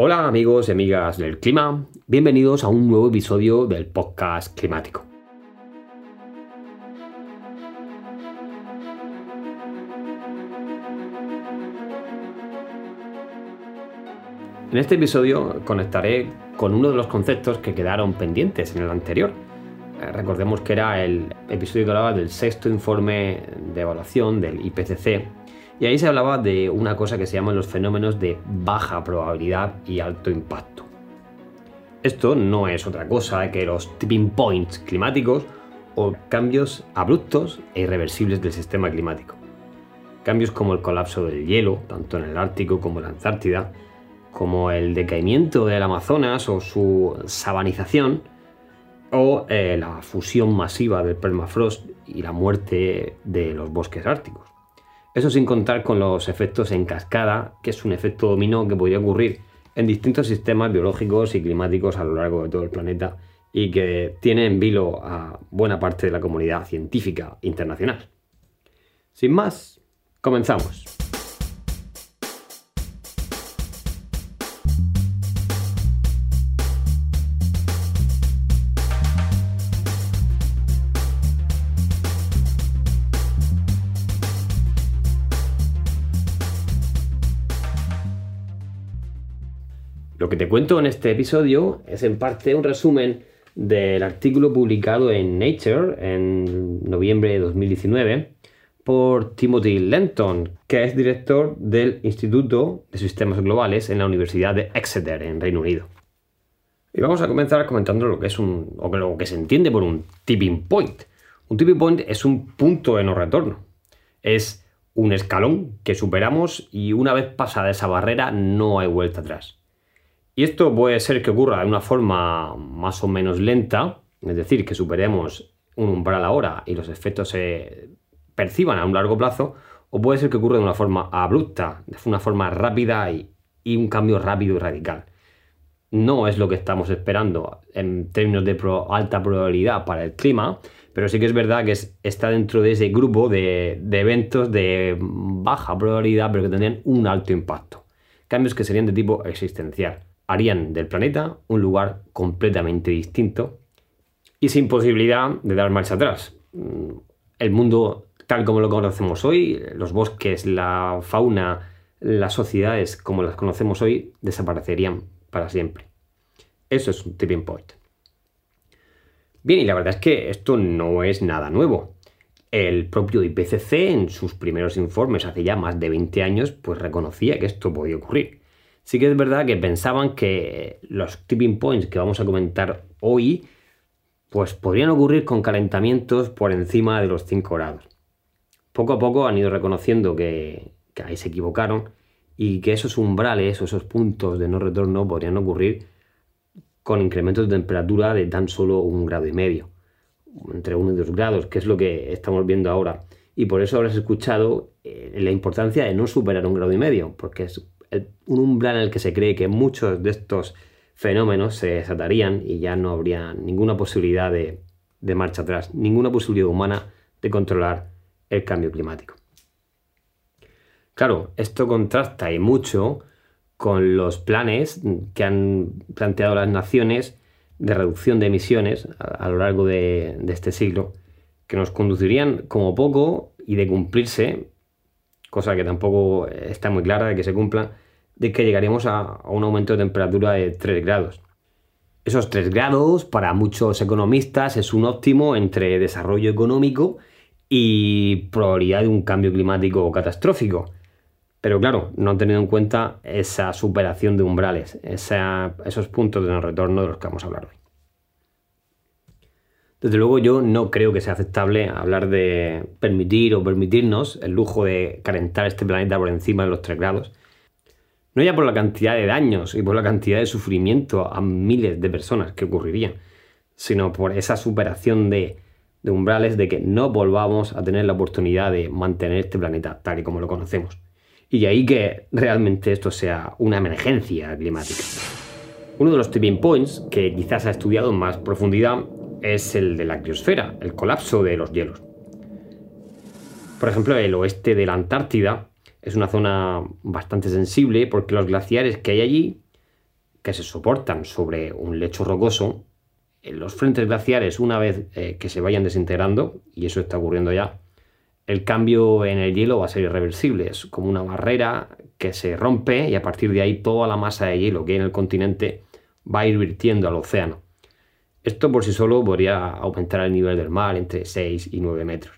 Hola amigos y amigas del clima, bienvenidos a un nuevo episodio del podcast climático. En este episodio conectaré con uno de los conceptos que quedaron pendientes en el anterior. Eh, recordemos que era el episodio que hablaba del sexto informe de evaluación del IPCC y ahí se hablaba de una cosa que se llaman los fenómenos de baja probabilidad y alto impacto. Esto no es otra cosa que los tipping points climáticos o cambios abruptos e irreversibles del sistema climático. Cambios como el colapso del hielo, tanto en el Ártico como en la Antártida, como el decaimiento del Amazonas o su sabanización, o eh, la fusión masiva del permafrost y la muerte de los bosques árticos. Eso sin contar con los efectos en cascada, que es un efecto dominó que podría ocurrir en distintos sistemas biológicos y climáticos a lo largo de todo el planeta y que tiene en vilo a buena parte de la comunidad científica internacional. Sin más, comenzamos. Lo que te cuento en este episodio es en parte un resumen del artículo publicado en Nature en noviembre de 2019 por Timothy Lenton, que es director del Instituto de Sistemas Globales en la Universidad de Exeter, en Reino Unido. Y vamos a comenzar comentando lo que es un, o lo que se entiende por un tipping point. Un tipping point es un punto de no retorno. Es un escalón que superamos y una vez pasada esa barrera no hay vuelta atrás. Y esto puede ser que ocurra de una forma más o menos lenta, es decir, que superemos un umbral ahora y los efectos se perciban a un largo plazo, o puede ser que ocurra de una forma abrupta, de una forma rápida y, un cambio rápido y radical. No es lo que estamos esperando en términos de alta probabilidad para el clima, pero sí que es verdad que está dentro de ese grupo de, de eventos de baja probabilidad, pero que tendrían un alto impacto. Cambios que serían de tipo existencial harían del planeta un lugar completamente distinto y sin posibilidad de dar marcha atrás. Mm, el mundo tal como lo conocemos hoy, los bosques, la fauna, las sociedades como las conocemos hoy, desaparecerían para siempre. Eso es un tipping point. Bien, y la verdad es que esto no es nada nuevo. El propio IPCC en sus primeros informes hace ya más de 20 años pues reconocía que esto podía ocurrir. Sí que es verdad que pensaban que los tipping points que vamos a comentar hoy, pues podrían ocurrir con calentamientos por encima de los 5 grados. Poco a poco han ido reconociendo que, ahí se equivocaron y que esos umbrales o esos puntos de no retorno podrían ocurrir con incrementos de temperatura de tan solo un grado y medio, entre 1 y 2 grados, que es lo que estamos viendo ahora. Y por eso habrás escuchado eh, la importancia de no superar un grado y medio, porque es un umbral en el que se cree que muchos de estos fenómenos se desatarían y ya no habría ninguna posibilidad de, de marcha atrás, ninguna posibilidad humana de controlar el cambio climático. Claro, esto contrasta y mucho con los planes que han planteado las naciones de reducción de emisiones a, lo largo de, este siglo, que nos conducirían como poco y de cumplirse cosa que tampoco está muy clara de que se cumpla, de que llegaremos a, un aumento de temperatura de 3 grados. Esos 3 grados para muchos economistas es un óptimo entre desarrollo económico y probabilidad de un cambio climático catastrófico. Pero claro, no han tenido en cuenta esa superación de umbrales, esos puntos de no retorno de los que vamos a hablar hoy. Desde luego yo no creo que sea aceptable hablar de permitir o permitirnos el lujo de calentar este planeta por encima de los 3 grados. No ya por la cantidad de daños y por la cantidad de sufrimiento a miles de personas que ocurrirían, sino por esa superación de, umbrales de que no volvamos a tener la oportunidad de mantener este planeta tal y como lo conocemos. Y de ahí que realmente esto sea una emergencia climática. Uno de los tipping points que quizás ha estudiado en más profundidad es el de la criosfera, el colapso de los hielos. Por ejemplo, el oeste de la Antártida es una zona bastante sensible porque los glaciares que hay allí que se soportan sobre un lecho rocoso, los frentes glaciares, una vez eh, que se vayan desintegrando, y eso está ocurriendo ya, el cambio en el hielo va a ser irreversible. Es como una barrera que se rompe y a partir de ahí toda la masa de hielo que hay en el continente va a ir virtiendo al océano. Esto por sí solo podría aumentar el nivel del mar entre 6 y 9 metros.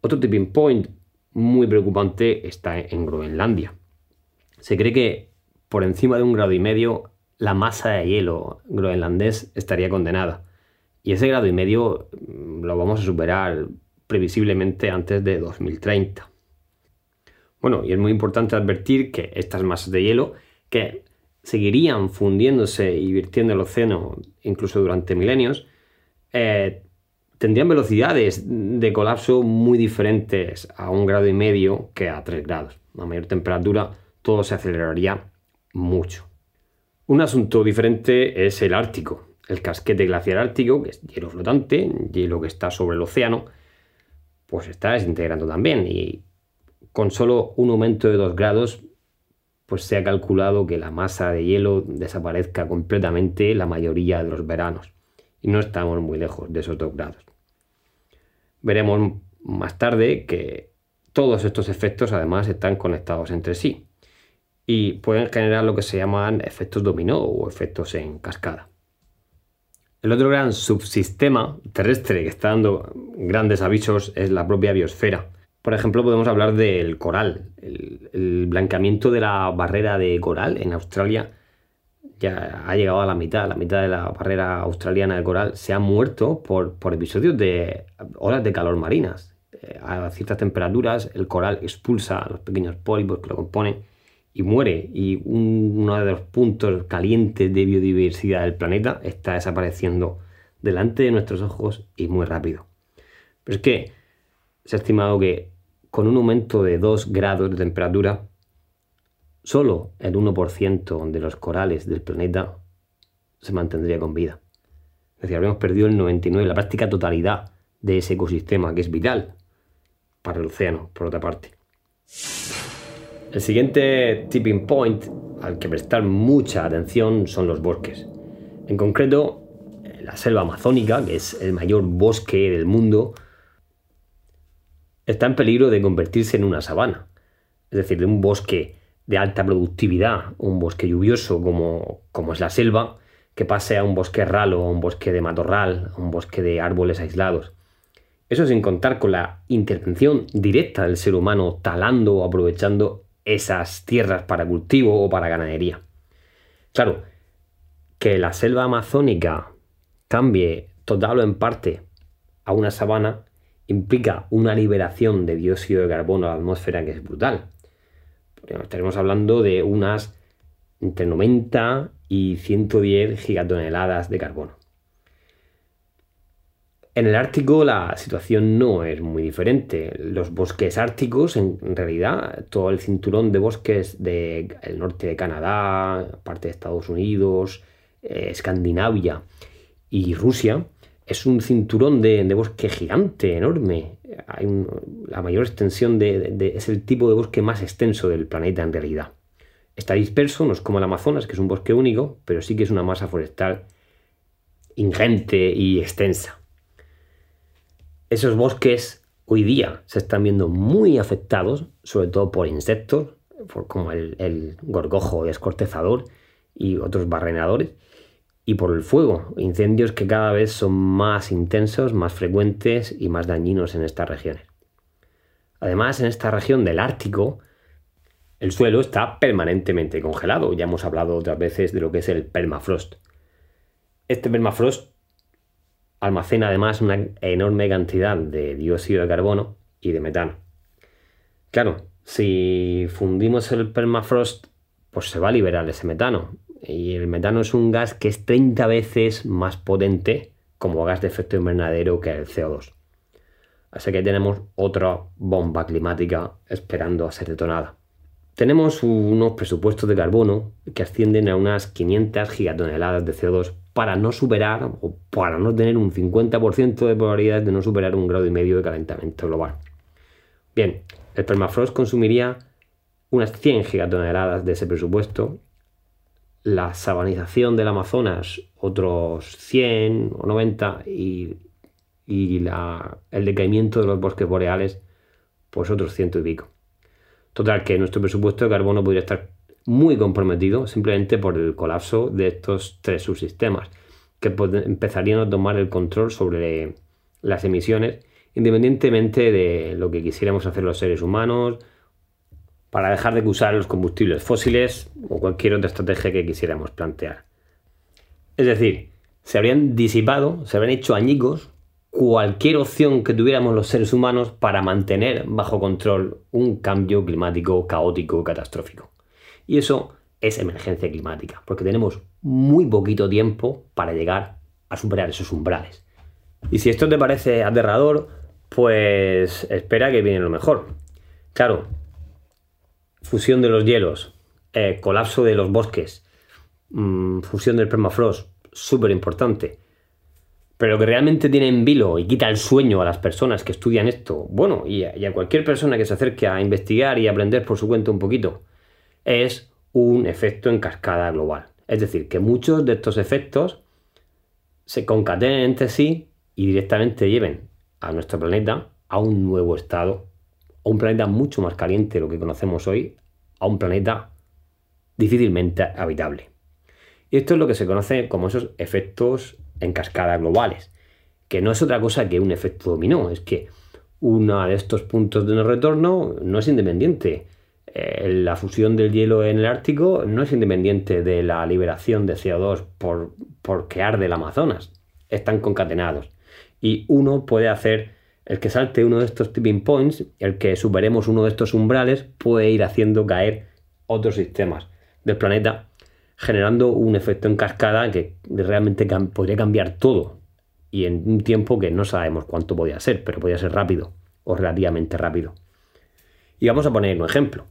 Otro tipping point muy preocupante está en Groenlandia. Se cree que por encima de un grado y medio la masa de hielo groenlandés estaría condenada. Y ese grado y medio mm, lo vamos a superar previsiblemente antes de 2030. Bueno, y es muy importante advertir que estas masas de hielo, que seguirían fundiéndose y virtiendo el océano incluso durante milenios, eh, tendrían velocidades de colapso muy diferentes a un grado y medio que a 3 grados. A mayor temperatura todo se aceleraría mucho. Un asunto diferente es el Ártico, el casquete glaciar ártico, que es hielo flotante, hielo que está sobre el océano, pues está desintegrando también y con solo un aumento de 2 grados pues se ha calculado que la masa de hielo desaparezca completamente la mayoría de los veranos. Y no estamos muy lejos de esos 2 grados. Veremos más tarde que todos estos efectos además están conectados entre sí y pueden generar lo que se llaman efectos dominó o efectos en cascada. El otro gran subsistema terrestre que está dando grandes avisos es la propia biosfera por ejemplo, podemos hablar del coral. El, blanqueamiento de la barrera de coral en Australia ya ha llegado a la mitad. La mitad de la barrera australiana de coral se ha muerto por, episodios de olas de calor marinas. Eh, a ciertas temperaturas el coral expulsa a los pequeños pólipos que lo componen y muere. Y uno de los puntos calientes de biodiversidad del planeta está desapareciendo delante de nuestros ojos y muy rápido. Pero es que se ha estimado que con un aumento de 2 grados de temperatura, solo el 1% de los corales del planeta se mantendría con vida. Es decir, habríamos perdido el 99, la práctica totalidad de ese ecosistema que es vital para el océano, por otra parte. El siguiente tipping point al que prestar mucha atención son los bosques. En concreto, la selva amazónica, que es el mayor bosque del mundo, está en peligro de convertirse en una sabana, es decir, de un bosque de alta productividad, un bosque lluvioso como, como es la selva, que pase a un bosque ralo, a un bosque de matorral, un bosque de árboles aislados. Eso sin contar con la intervención directa del ser humano talando o aprovechando esas tierras para cultivo o para ganadería. Claro, que la selva amazónica cambie total o en parte a una sabana implica una liberación de dióxido de carbono a la atmósfera que es brutal. Estaremos hablando de unas entre 90 y 110 gigatoneladas de carbono. En el Ártico la situación no es muy diferente. Los bosques árticos, en realidad, todo el cinturón de bosques del norte de Canadá, parte de Estados Unidos, eh, Escandinavia y Rusia, es un cinturón de, bosque gigante, enorme. la mayor extensión de, es el tipo de bosque más extenso del planeta en realidad. Está disperso, no es como el Amazonas, que es un bosque único, pero sí que es una masa forestal ingente y extensa. Esos bosques hoy día se están viendo muy afectados, sobre todo por insectos, como el, el gorgojo descortezador y otros barrenadores, y por el fuego, incendios que cada vez son más intensos, más frecuentes y más dañinos en estas regiones. Además, en esta región del Ártico, el suelo está permanentemente congelado. Ya hemos hablado otras veces de lo que es el permafrost. Este permafrost almacena además una enorme cantidad de dióxido de carbono y de metano. Claro, si fundimos el permafrost, pues se va a liberar ese metano y el metano es un gas que es 30 veces más potente como gas de efecto invernadero que el CO2. Así que tenemos otra bomba climática esperando a ser detonada. Tenemos unos presupuestos de carbono que ascienden a unas 500 gigatoneladas de CO2 para no superar o para no tener un 50% de probabilidad de no superar un grado y medio de calentamiento global. Bien, el permafrost consumiría unas 100 gigatoneladas de ese presupuesto la sabanización del Amazonas otros 100 o 90 y, el decaimiento de los bosques boreales pues otros ciento y pico. Total, que nuestro presupuesto de carbono podría estar muy comprometido simplemente por el colapso de estos tres subsistemas que empezarían a tomar el control sobre las emisiones independientemente de lo que quisiéramos hacer los seres humanos para dejar de usar los combustibles fósiles o cualquier otra estrategia que quisiéramos plantear. Es decir, se habrían disipado, se habrían hecho añicos cualquier opción que tuviéramos los seres humanos para mantener bajo control un cambio climático caótico, catastrófico. Y eso es emergencia climática, porque tenemos muy poquito tiempo para llegar a superar esos umbrales. Y si esto te parece aterrador, pues espera que viene lo mejor. Claro, fusión de los hielos, eh, colapso de los bosques, mm, fusión del permafrost, súper importante. Pero lo que realmente tiene en vilo y quita el sueño a las personas que estudian esto, bueno, y a, cualquier persona que se acerque a investigar y aprender por su cuenta un poquito, es un efecto en cascada global. Es decir, que muchos de estos efectos se concatenen entre sí y directamente lleven a nuestro planeta a un nuevo estado, a un planeta mucho más caliente de lo que conocemos hoy, a un planeta difícilmente habitable. Y esto es lo que se conoce como esos efectos en cascada globales, que no es otra cosa que un efecto dominó, es que uno de estos puntos de no retorno no es independiente. Eh, la fusión del hielo en el Ártico no es independiente de la liberación de CO2 por, por que arde el Amazonas. Están concatenados y uno puede hacer, el que salte uno de estos tipping points, el que superemos uno de estos umbrales, puede ir haciendo caer otros sistemas del planeta, generando un efecto en cascada que realmente podría cambiar todo y en un tiempo que no sabemos cuánto podría ser, pero podría ser rápido o relativamente rápido. Y vamos a poner un ejemplo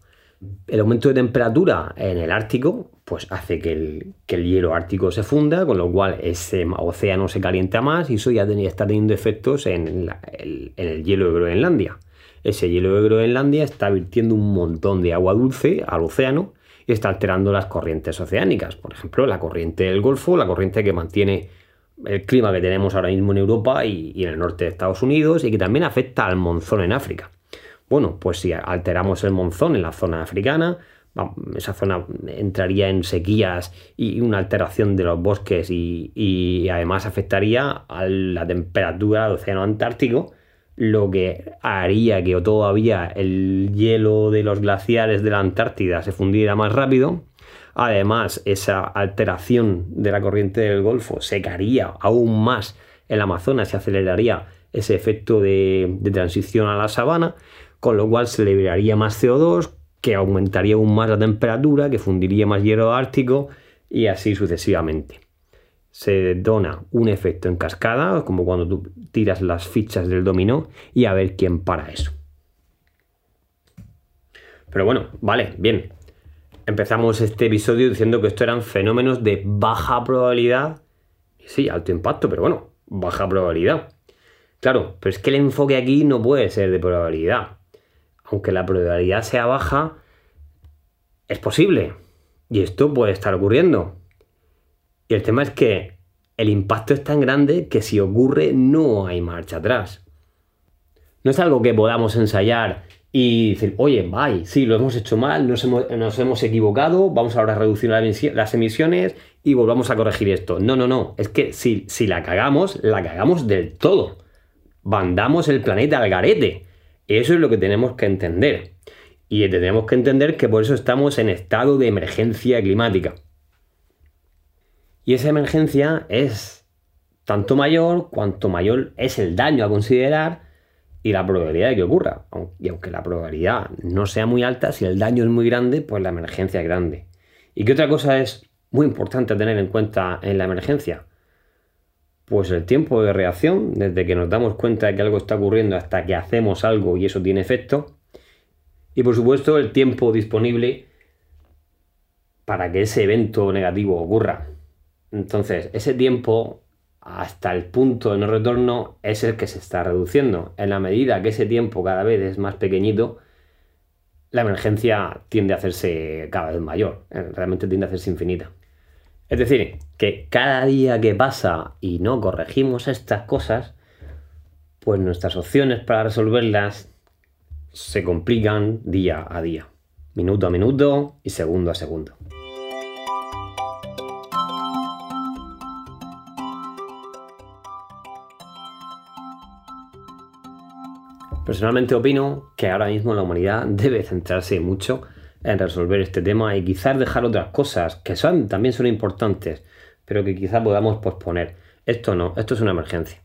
el aumento de temperatura en el Ártico pues hace que el, hielo ártico se funda, con lo cual ese océano se calienta más y eso ya está teniendo efectos en, el, hielo de Groenlandia. Ese hielo de Groenlandia está virtiendo un montón de agua dulce al océano y está alterando las corrientes oceánicas. Por ejemplo, la corriente del Golfo, la corriente que mantiene el clima que tenemos ahora mismo en Europa y en el norte de Estados Unidos y que también afecta al monzón en África. Bueno, pues si alteramos el monzón en la zona africana, esa zona entraría en sequías y una alteración de los bosques y, además afectaría a la temperatura del océano Antártico, lo que haría que todavía el hielo de los glaciares de la Antártida se fundiera más rápido. Además, esa alteración de la corriente del Golfo secaría aún más el Amazonas y aceleraría ese efecto de transición a la sabana con lo cual se liberaría más CO2, que aumentaría aún más la temperatura, que fundiría más hielo ártico y así sucesivamente. Se dona un efecto en cascada, como cuando tú tiras las fichas del dominó y a ver quién para eso. Pero bueno, vale, bien. Empezamos este episodio diciendo que esto eran fenómenos de baja probabilidad. Sí, alto impacto, pero bueno, baja probabilidad. Claro, pero es que el enfoque aquí no puede ser de probabilidad aunque la probabilidad sea baja, es posible. Y esto puede estar ocurriendo. Y el tema es que el impacto es tan grande que si ocurre no hay marcha atrás. No es algo que podamos ensayar y decir, oye, bye, sí, lo hemos hecho mal, nos hemos, equivocado, vamos ahora a reducir las emisiones y volvamos a corregir esto. No, no, no, es que si, si la cagamos, la cagamos del todo. Bandamos el planeta al garete. Eso es lo que tenemos que entender. Y tenemos que entender que por eso estamos en estado de emergencia climática. Y esa emergencia es tanto mayor cuanto mayor es el daño a considerar y la probabilidad de que ocurra. Y aunque la probabilidad no sea muy alta, si el daño es muy grande, pues la emergencia es grande. ¿Y qué otra cosa es muy importante tener en cuenta en la emergencia? Pues el tiempo de reacción, desde que nos damos cuenta de que algo está ocurriendo hasta que hacemos algo y eso tiene efecto. Y por supuesto el tiempo disponible para que ese evento negativo ocurra. Entonces, ese tiempo hasta el punto de no retorno es el que se está reduciendo. En la medida que ese tiempo cada vez es más pequeñito, la emergencia tiende a hacerse cada vez mayor, realmente tiende a hacerse infinita. Es decir, que cada día que pasa y no corregimos estas cosas, pues nuestras opciones para resolverlas se complican día a día, minuto a minuto y segundo a segundo. Personalmente opino que ahora mismo la humanidad debe centrarse mucho en resolver este tema y quizás dejar otras cosas que también son importantes, pero que quizás podamos posponer. Esto no, esto es una emergencia.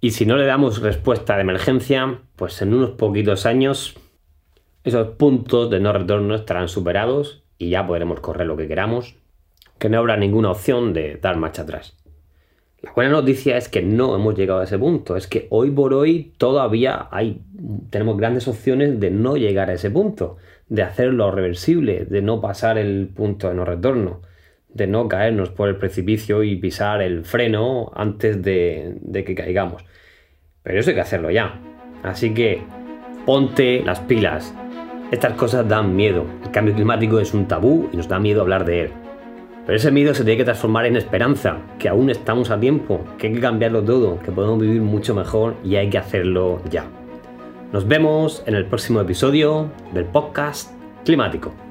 Y si no le damos respuesta de emergencia, pues en unos poquitos años esos puntos de no retorno estarán superados y ya podremos correr lo que queramos, que no habrá ninguna opción de dar marcha atrás. La buena noticia es que no hemos llegado a ese punto, es que hoy por hoy todavía hay, tenemos grandes opciones de no llegar a ese punto, de hacerlo reversible, de no pasar el punto de no retorno, de no caernos por el precipicio y pisar el freno antes de, de que caigamos. Pero eso hay que hacerlo ya. Así que ponte las pilas. Estas cosas dan miedo. El cambio climático es un tabú y nos da miedo hablar de él. Pero ese miedo se tiene que transformar en esperanza, que aún estamos a tiempo, que hay que cambiarlo todo, que podemos vivir mucho mejor y hay que hacerlo ya. Nos vemos en el próximo episodio del podcast climático.